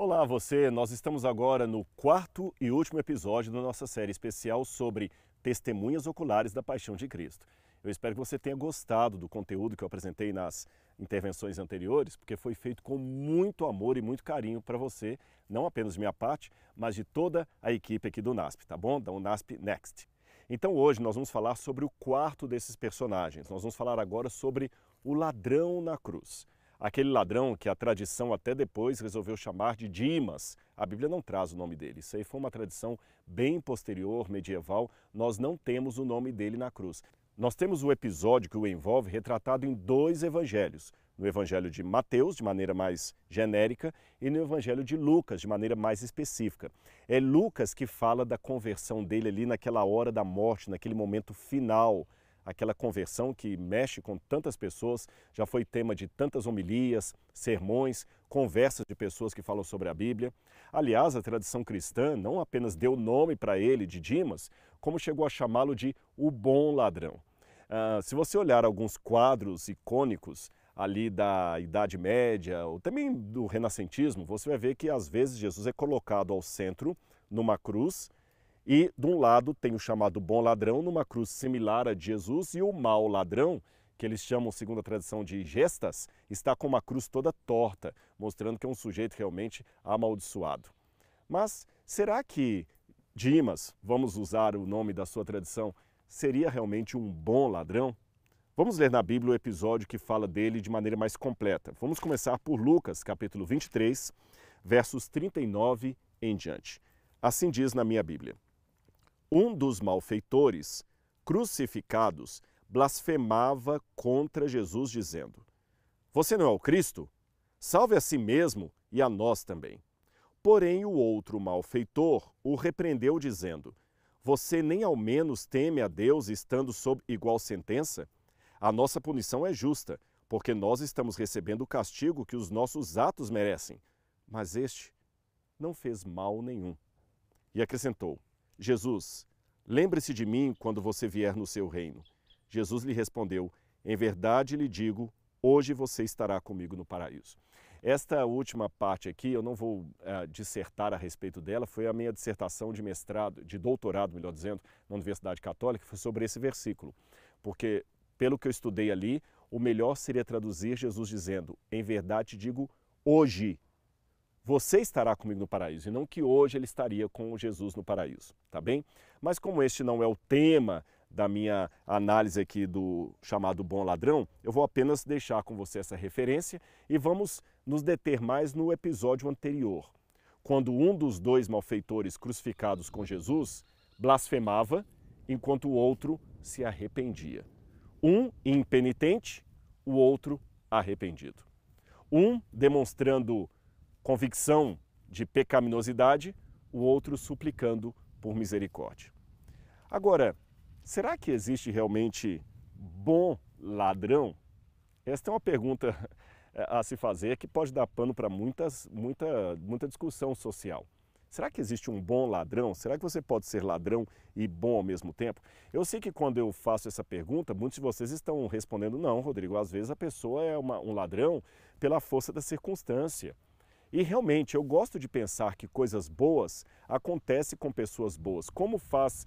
Olá, você! Nós estamos agora no quarto e último episódio da nossa série especial sobre testemunhas oculares da paixão de Cristo. Eu espero que você tenha gostado do conteúdo que eu apresentei nas intervenções anteriores, porque foi feito com muito amor e muito carinho para você, não apenas de minha parte, mas de toda a equipe aqui do NASP, tá bom? Da UNASP Next. Então hoje nós vamos falar sobre o quarto desses personagens. Nós vamos falar agora sobre o ladrão na cruz aquele ladrão que a tradição até depois resolveu chamar de Dimas. A Bíblia não traz o nome dele. Isso aí foi uma tradição bem posterior, medieval. Nós não temos o nome dele na cruz. Nós temos o episódio que o envolve retratado em dois evangelhos. No evangelho de Mateus, de maneira mais genérica, e no evangelho de Lucas, de maneira mais específica. É Lucas que fala da conversão dele ali naquela hora da morte, naquele momento final aquela conversão que mexe com tantas pessoas, já foi tema de tantas homilias, sermões, conversas de pessoas que falam sobre a Bíblia. Aliás, a tradição cristã não apenas deu nome para ele de Dimas, como chegou a chamá-lo de o bom ladrão. Uh, se você olhar alguns quadros icônicos ali da Idade Média ou também do Renascentismo, você vai ver que às vezes Jesus é colocado ao centro numa cruz e de um lado tem o chamado bom ladrão, numa cruz similar a de Jesus, e o mau ladrão, que eles chamam, segundo a tradição de gestas, está com uma cruz toda torta, mostrando que é um sujeito realmente amaldiçoado. Mas será que Dimas, vamos usar o nome da sua tradição, seria realmente um bom ladrão? Vamos ler na Bíblia o episódio que fala dele de maneira mais completa. Vamos começar por Lucas, capítulo 23, versos 39 em diante. Assim diz na minha Bíblia. Um dos malfeitores, crucificados, blasfemava contra Jesus, dizendo: Você não é o Cristo? Salve a si mesmo e a nós também. Porém, o outro malfeitor o repreendeu, dizendo: Você nem ao menos teme a Deus estando sob igual sentença? A nossa punição é justa, porque nós estamos recebendo o castigo que os nossos atos merecem. Mas este não fez mal nenhum. E acrescentou: Jesus, lembre-se de mim quando você vier no seu reino. Jesus lhe respondeu: Em verdade lhe digo, hoje você estará comigo no paraíso. Esta última parte aqui, eu não vou uh, dissertar a respeito dela, foi a minha dissertação de mestrado, de doutorado, melhor dizendo, na Universidade Católica, foi sobre esse versículo. Porque, pelo que eu estudei ali, o melhor seria traduzir Jesus dizendo: Em verdade digo, hoje você estará comigo no paraíso, e não que hoje ele estaria com Jesus no paraíso, tá bem? Mas como este não é o tema da minha análise aqui do chamado bom ladrão, eu vou apenas deixar com você essa referência e vamos nos deter mais no episódio anterior, quando um dos dois malfeitores crucificados com Jesus blasfemava, enquanto o outro se arrependia. Um impenitente, o outro arrependido. Um demonstrando convicção de pecaminosidade, o outro suplicando por misericórdia. Agora, será que existe realmente bom ladrão? Esta é uma pergunta a se fazer que pode dar pano para muitas, muita, muita discussão social. Será que existe um bom ladrão? Será que você pode ser ladrão e bom ao mesmo tempo? Eu sei que quando eu faço essa pergunta, muitos de vocês estão respondendo não, Rodrigo. Às vezes a pessoa é uma, um ladrão pela força da circunstância. E realmente eu gosto de pensar que coisas boas acontecem com pessoas boas. Como faz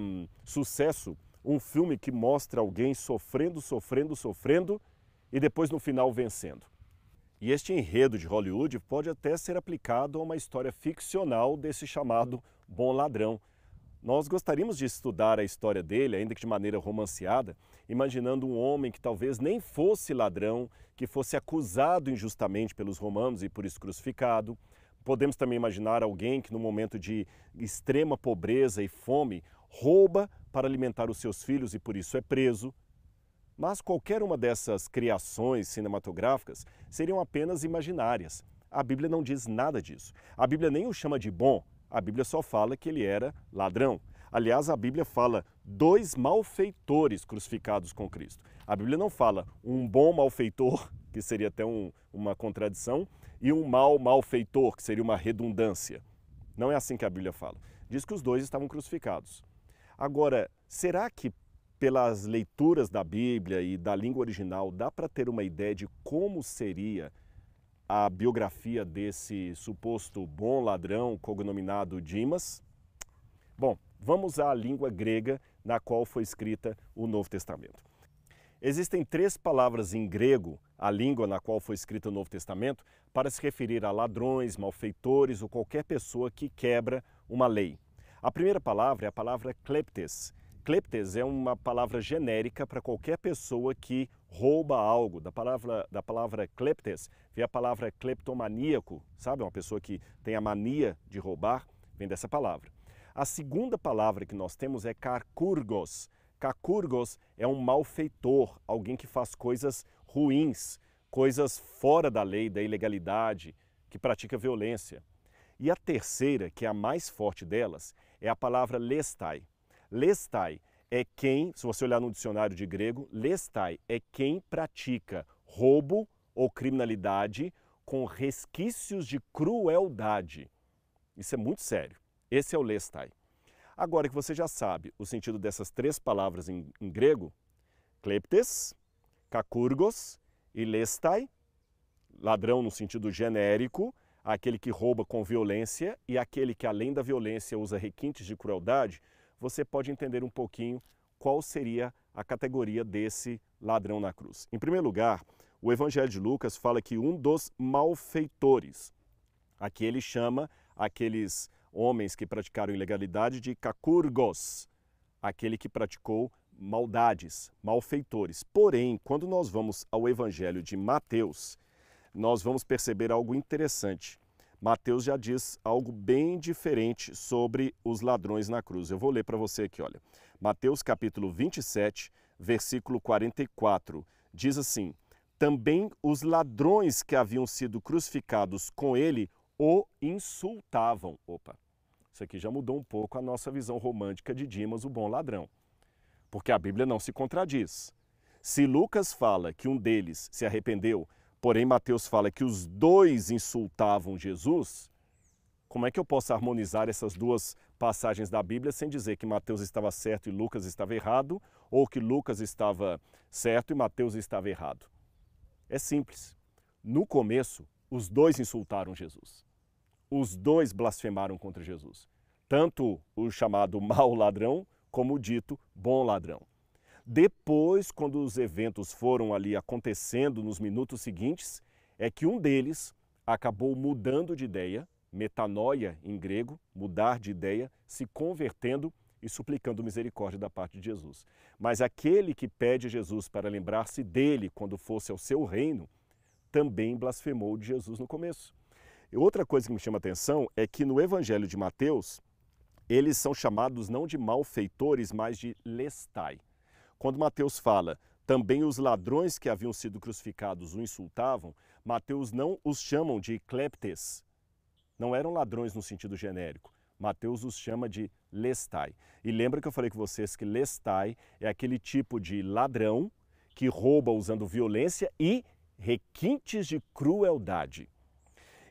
um, sucesso um filme que mostra alguém sofrendo, sofrendo, sofrendo e depois no final vencendo? E este enredo de Hollywood pode até ser aplicado a uma história ficcional desse chamado bom ladrão, nós gostaríamos de estudar a história dele, ainda que de maneira romanceada, imaginando um homem que talvez nem fosse ladrão, que fosse acusado injustamente pelos romanos e por isso crucificado. Podemos também imaginar alguém que, no momento de extrema pobreza e fome, rouba para alimentar os seus filhos e por isso é preso. Mas qualquer uma dessas criações cinematográficas seriam apenas imaginárias. A Bíblia não diz nada disso. A Bíblia nem o chama de bom, a Bíblia só fala que ele era ladrão. Aliás, a Bíblia fala dois malfeitores crucificados com Cristo. A Bíblia não fala um bom malfeitor, que seria até um, uma contradição, e um mal malfeitor, que seria uma redundância. Não é assim que a Bíblia fala. Diz que os dois estavam crucificados. Agora, será que pelas leituras da Bíblia e da língua original dá para ter uma ideia de como seria a biografia desse suposto bom ladrão cognominado Dimas? Bom, vamos à língua grega na qual foi escrita o Novo Testamento. Existem três palavras em grego, a língua na qual foi escrito o Novo Testamento, para se referir a ladrões, malfeitores ou qualquer pessoa que quebra uma lei. A primeira palavra é a palavra kleptes. Kleptes é uma palavra genérica para qualquer pessoa que rouba algo. Da palavra, da palavra kleptes vem a palavra kleptomaníaco, sabe? Uma pessoa que tem a mania de roubar, vem dessa palavra. A segunda palavra que nós temos é karkurgos. Kakurgos é um malfeitor, alguém que faz coisas ruins, coisas fora da lei, da ilegalidade, que pratica violência. E a terceira, que é a mais forte delas, é a palavra lestai. Lestai é quem, se você olhar no dicionário de grego, lestai é quem pratica roubo ou criminalidade com resquícios de crueldade. Isso é muito sério. Esse é o lestai. Agora que você já sabe o sentido dessas três palavras em, em grego, kleptes, kakurgos e lestai, ladrão no sentido genérico, aquele que rouba com violência e aquele que além da violência usa requintes de crueldade, você pode entender um pouquinho qual seria a categoria desse ladrão na cruz. Em primeiro lugar, o Evangelho de Lucas fala que um dos malfeitores, aqui ele chama aqueles homens que praticaram ilegalidade de kakurgos, aquele que praticou maldades, malfeitores. Porém, quando nós vamos ao Evangelho de Mateus, nós vamos perceber algo interessante. Mateus já diz algo bem diferente sobre os ladrões na cruz. Eu vou ler para você aqui, olha. Mateus capítulo 27, versículo 44, diz assim: Também os ladrões que haviam sido crucificados com ele o insultavam. Opa, isso aqui já mudou um pouco a nossa visão romântica de Dimas, o bom ladrão. Porque a Bíblia não se contradiz. Se Lucas fala que um deles se arrependeu, porém Mateus fala que os dois insultavam Jesus, como é que eu posso harmonizar essas duas passagens da Bíblia sem dizer que Mateus estava certo e Lucas estava errado, ou que Lucas estava certo e Mateus estava errado? É simples. No começo, os dois insultaram Jesus os dois blasfemaram contra Jesus. Tanto o chamado mau ladrão, como o dito bom ladrão. Depois, quando os eventos foram ali acontecendo nos minutos seguintes, é que um deles acabou mudando de ideia, metanoia em grego, mudar de ideia, se convertendo e suplicando misericórdia da parte de Jesus. Mas aquele que pede Jesus para lembrar-se dele quando fosse ao seu reino, também blasfemou de Jesus no começo. E outra coisa que me chama a atenção é que no Evangelho de Mateus, eles são chamados não de malfeitores, mas de lestai. Quando Mateus fala, também os ladrões que haviam sido crucificados o insultavam, Mateus não os chamam de kleptes. Não eram ladrões no sentido genérico. Mateus os chama de lestai. E lembra que eu falei com vocês que lestai é aquele tipo de ladrão que rouba usando violência e requintes de crueldade.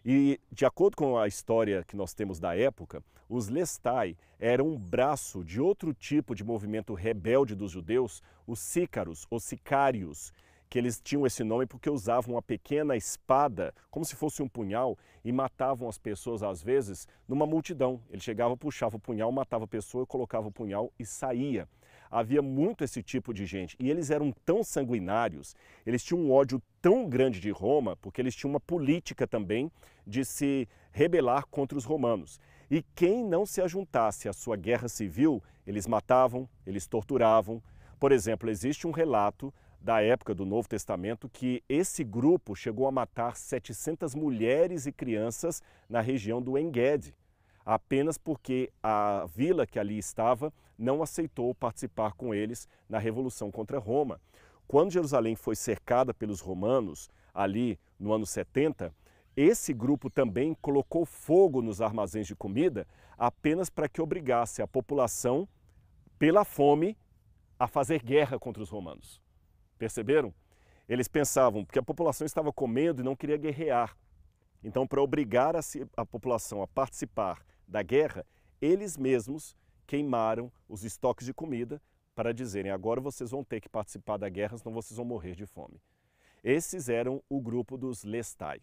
E, de acordo com a história que nós temos da época, os Lestai eram um braço de outro tipo de movimento rebelde dos judeus, os Sícaros, os Sicários, que eles tinham esse nome porque usavam uma pequena espada, como se fosse um punhal, e matavam as pessoas, às vezes, numa multidão. Ele chegava, puxava o punhal, matava a pessoa, colocava o punhal e saía havia muito esse tipo de gente. E eles eram tão sanguinários, eles tinham um ódio tão grande de Roma, porque eles tinham uma política também de se rebelar contra os romanos. E quem não se ajuntasse à sua guerra civil, eles matavam, eles torturavam. Por exemplo, existe um relato da época do Novo Testamento que esse grupo chegou a matar 700 mulheres e crianças na região do Engedi apenas porque a vila que ali estava não aceitou participar com eles na revolução contra Roma. Quando Jerusalém foi cercada pelos romanos, ali no ano 70, esse grupo também colocou fogo nos armazéns de comida apenas para que obrigasse a população, pela fome, a fazer guerra contra os romanos. Perceberam? Eles pensavam que a população estava comendo e não queria guerrear. Então, para obrigar a, a população a participar da guerra, eles mesmos queimaram os estoques de comida para dizerem agora vocês vão ter que participar da guerra, senão vocês vão morrer de fome. Esses eram o grupo dos Lestai.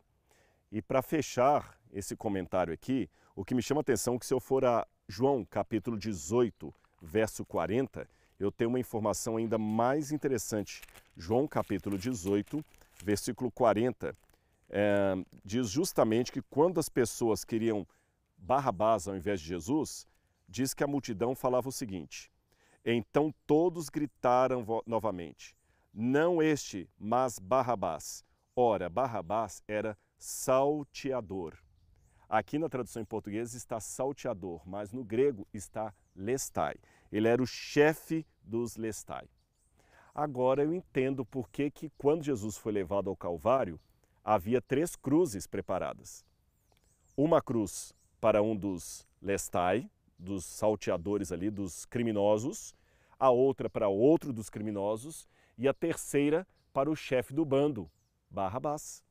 E para fechar esse comentário aqui, o que me chama a atenção é que se eu for a João capítulo 18, verso 40, eu tenho uma informação ainda mais interessante. João capítulo 18, versículo 40, é, diz justamente que quando as pessoas queriam Barrabás ao invés de Jesus, diz que a multidão falava o seguinte: Então todos gritaram novamente: Não este, mas Barrabás. Ora, Barrabás era salteador. Aqui na tradução em português está salteador, mas no grego está lestai. Ele era o chefe dos lestai. Agora eu entendo por que, que quando Jesus foi levado ao Calvário, havia três cruzes preparadas. Uma cruz para um dos lestai, dos salteadores ali, dos criminosos, a outra para outro dos criminosos e a terceira para o chefe do bando, Barrabás.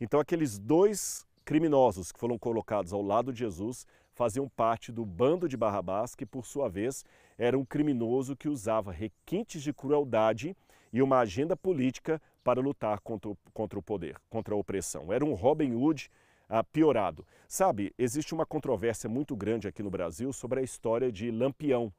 Então aqueles dois criminosos que foram colocados ao lado de Jesus faziam parte do bando de Barrabás, que por sua vez era um criminoso que usava requintes de crueldade e uma agenda política para lutar contra o, contra o poder, contra a opressão. Era um Robin Hood ah, piorado. Sabe, existe uma controvérsia muito grande aqui no Brasil sobre a história de Lampião.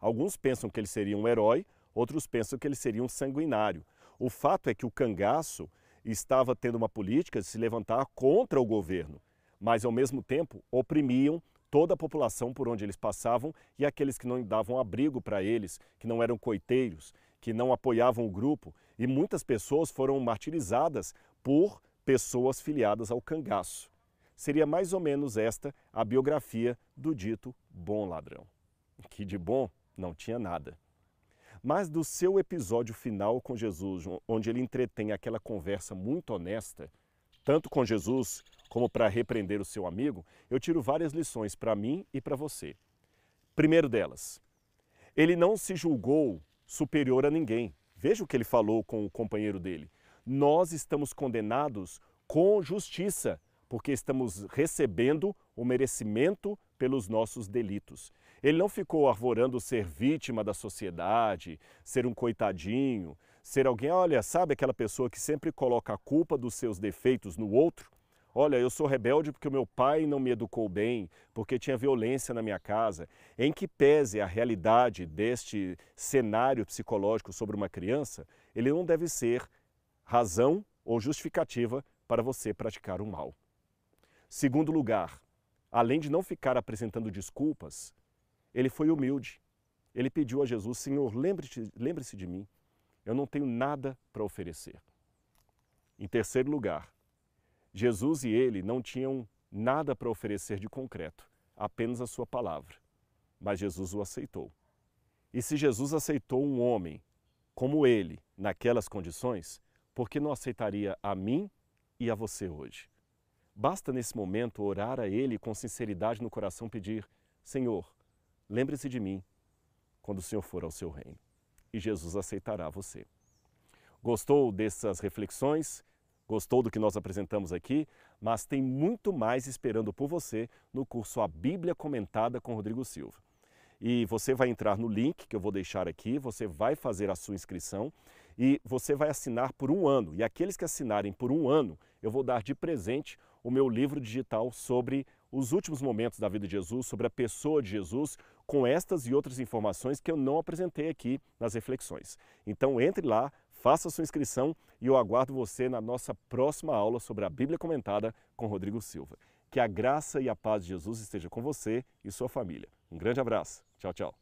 Alguns pensam que ele seria um herói, outros pensam que ele seria um sanguinário. O fato é que o cangaço estava tendo uma política de se levantar contra o governo, mas ao mesmo tempo oprimiam toda a população por onde eles passavam e aqueles que não davam abrigo para eles, que não eram coiteiros, que não apoiavam o grupo. E muitas pessoas foram martirizadas por pessoas filiadas ao cangaço. Seria mais ou menos esta a biografia do dito bom ladrão, que de bom não tinha nada. Mas do seu episódio final com Jesus, onde ele entretém aquela conversa muito honesta, tanto com Jesus como para repreender o seu amigo, eu tiro várias lições para mim e para você. Primeiro delas, ele não se julgou superior a ninguém. Veja o que ele falou com o companheiro dele. Nós estamos condenados com justiça, porque estamos recebendo o merecimento pelos nossos delitos. Ele não ficou arvorando ser vítima da sociedade, ser um coitadinho, ser alguém, olha, sabe aquela pessoa que sempre coloca a culpa dos seus defeitos no outro? Olha, eu sou rebelde porque o meu pai não me educou bem, porque tinha violência na minha casa. Em que pese a realidade deste cenário psicológico sobre uma criança, ele não deve ser razão ou justificativa para você praticar o mal. Segundo lugar, além de não ficar apresentando desculpas, ele foi humilde. Ele pediu a Jesus: Senhor, lembre-se lembre de mim. Eu não tenho nada para oferecer. Em terceiro lugar, Jesus e ele não tinham nada para oferecer de concreto, apenas a sua palavra. Mas Jesus o aceitou. E se Jesus aceitou um homem como ele, naquelas condições, por que não aceitaria a mim e a você hoje? Basta nesse momento orar a Ele com sinceridade no coração, pedir: Senhor, lembre-se de mim quando o Senhor for ao seu reino. E Jesus aceitará você. Gostou dessas reflexões? Gostou do que nós apresentamos aqui? Mas tem muito mais esperando por você no curso A Bíblia Comentada com Rodrigo Silva. E você vai entrar no link que eu vou deixar aqui, você vai fazer a sua inscrição e você vai assinar por um ano. E aqueles que assinarem por um ano, eu vou dar de presente o meu livro digital sobre os últimos momentos da vida de Jesus, sobre a pessoa de Jesus, com estas e outras informações que eu não apresentei aqui nas reflexões. Então entre lá, faça sua inscrição e eu aguardo você na nossa próxima aula sobre a Bíblia comentada com Rodrigo Silva. Que a graça e a paz de Jesus esteja com você e sua família. Um grande abraço. Tchau, tchau.